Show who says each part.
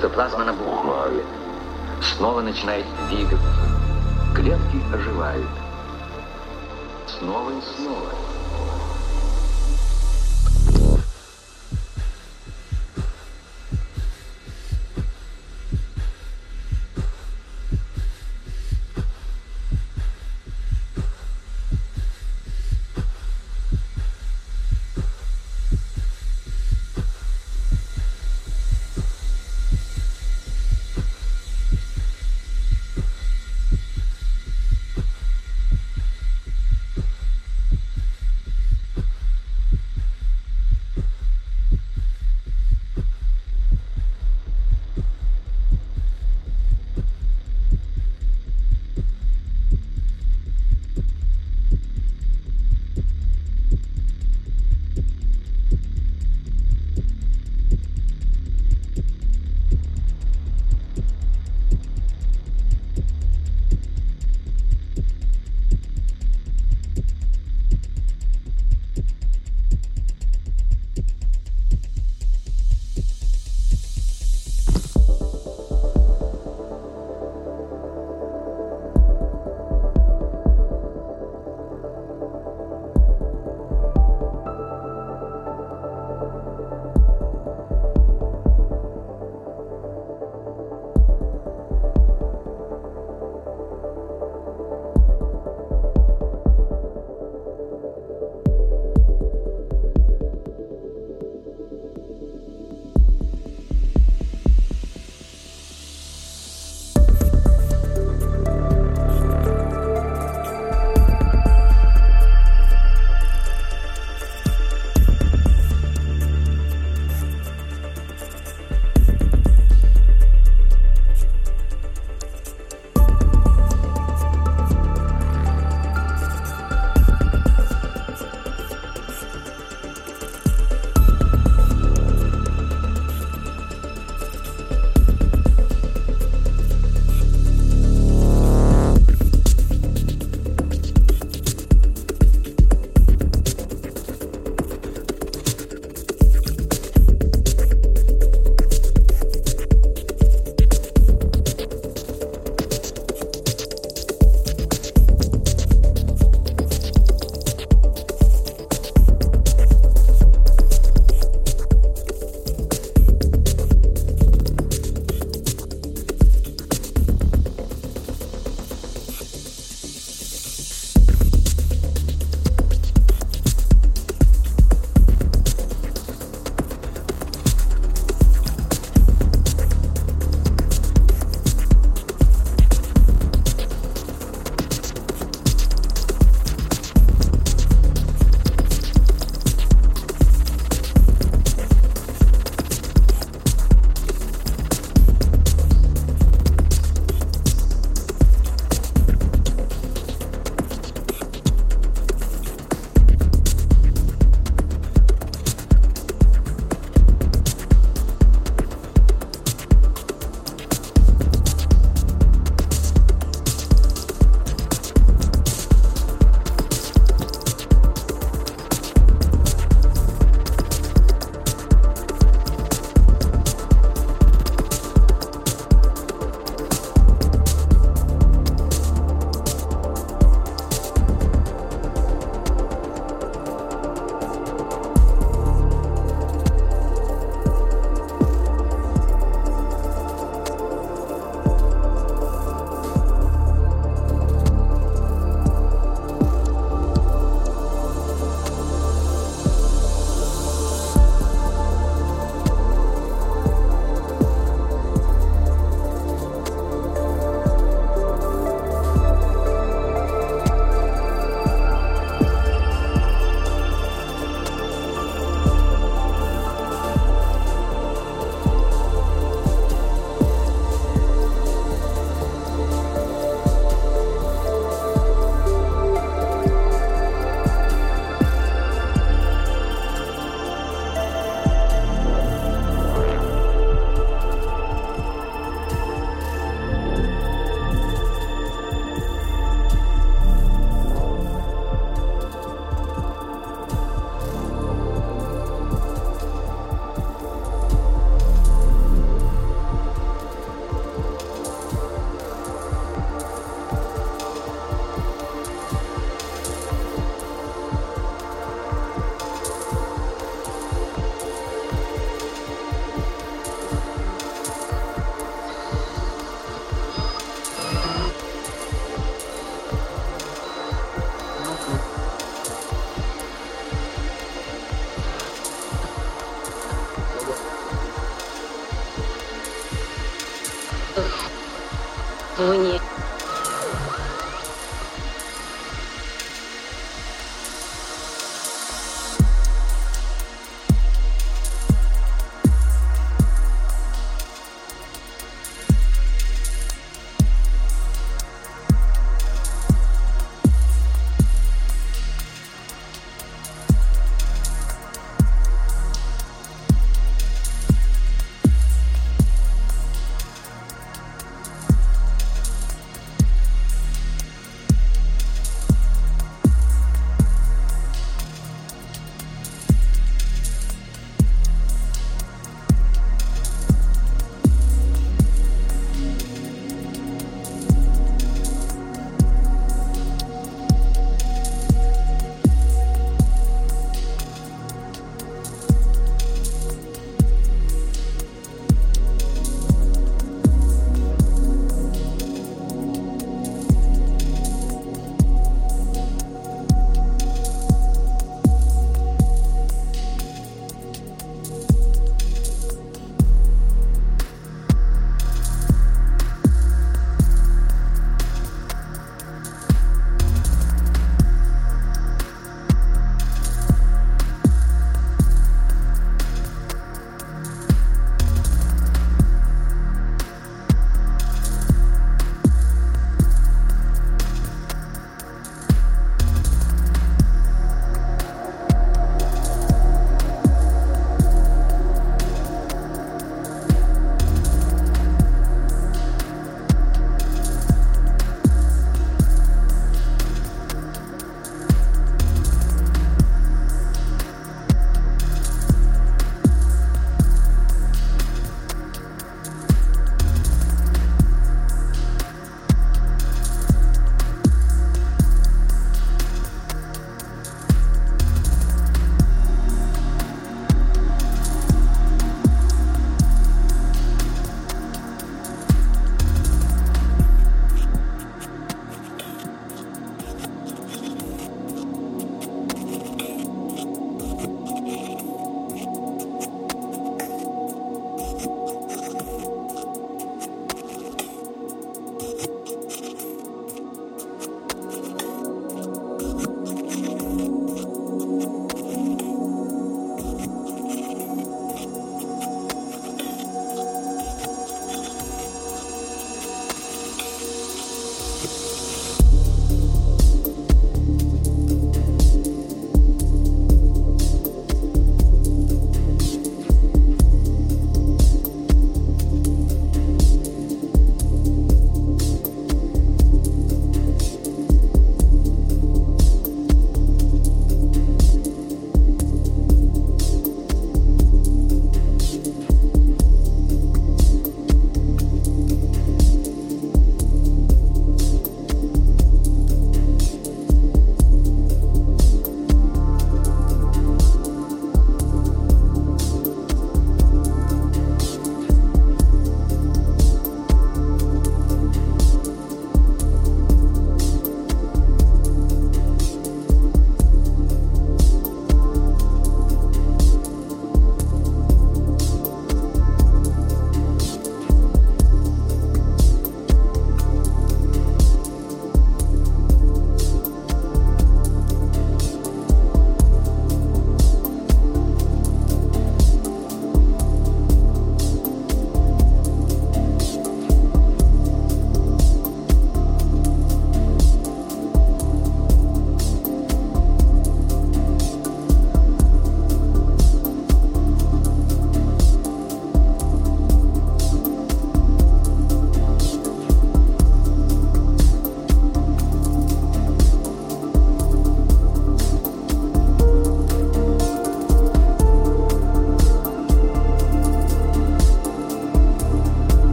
Speaker 1: Цитоплазма набухает, снова начинает двигаться. Клетки оживают. Снова и снова.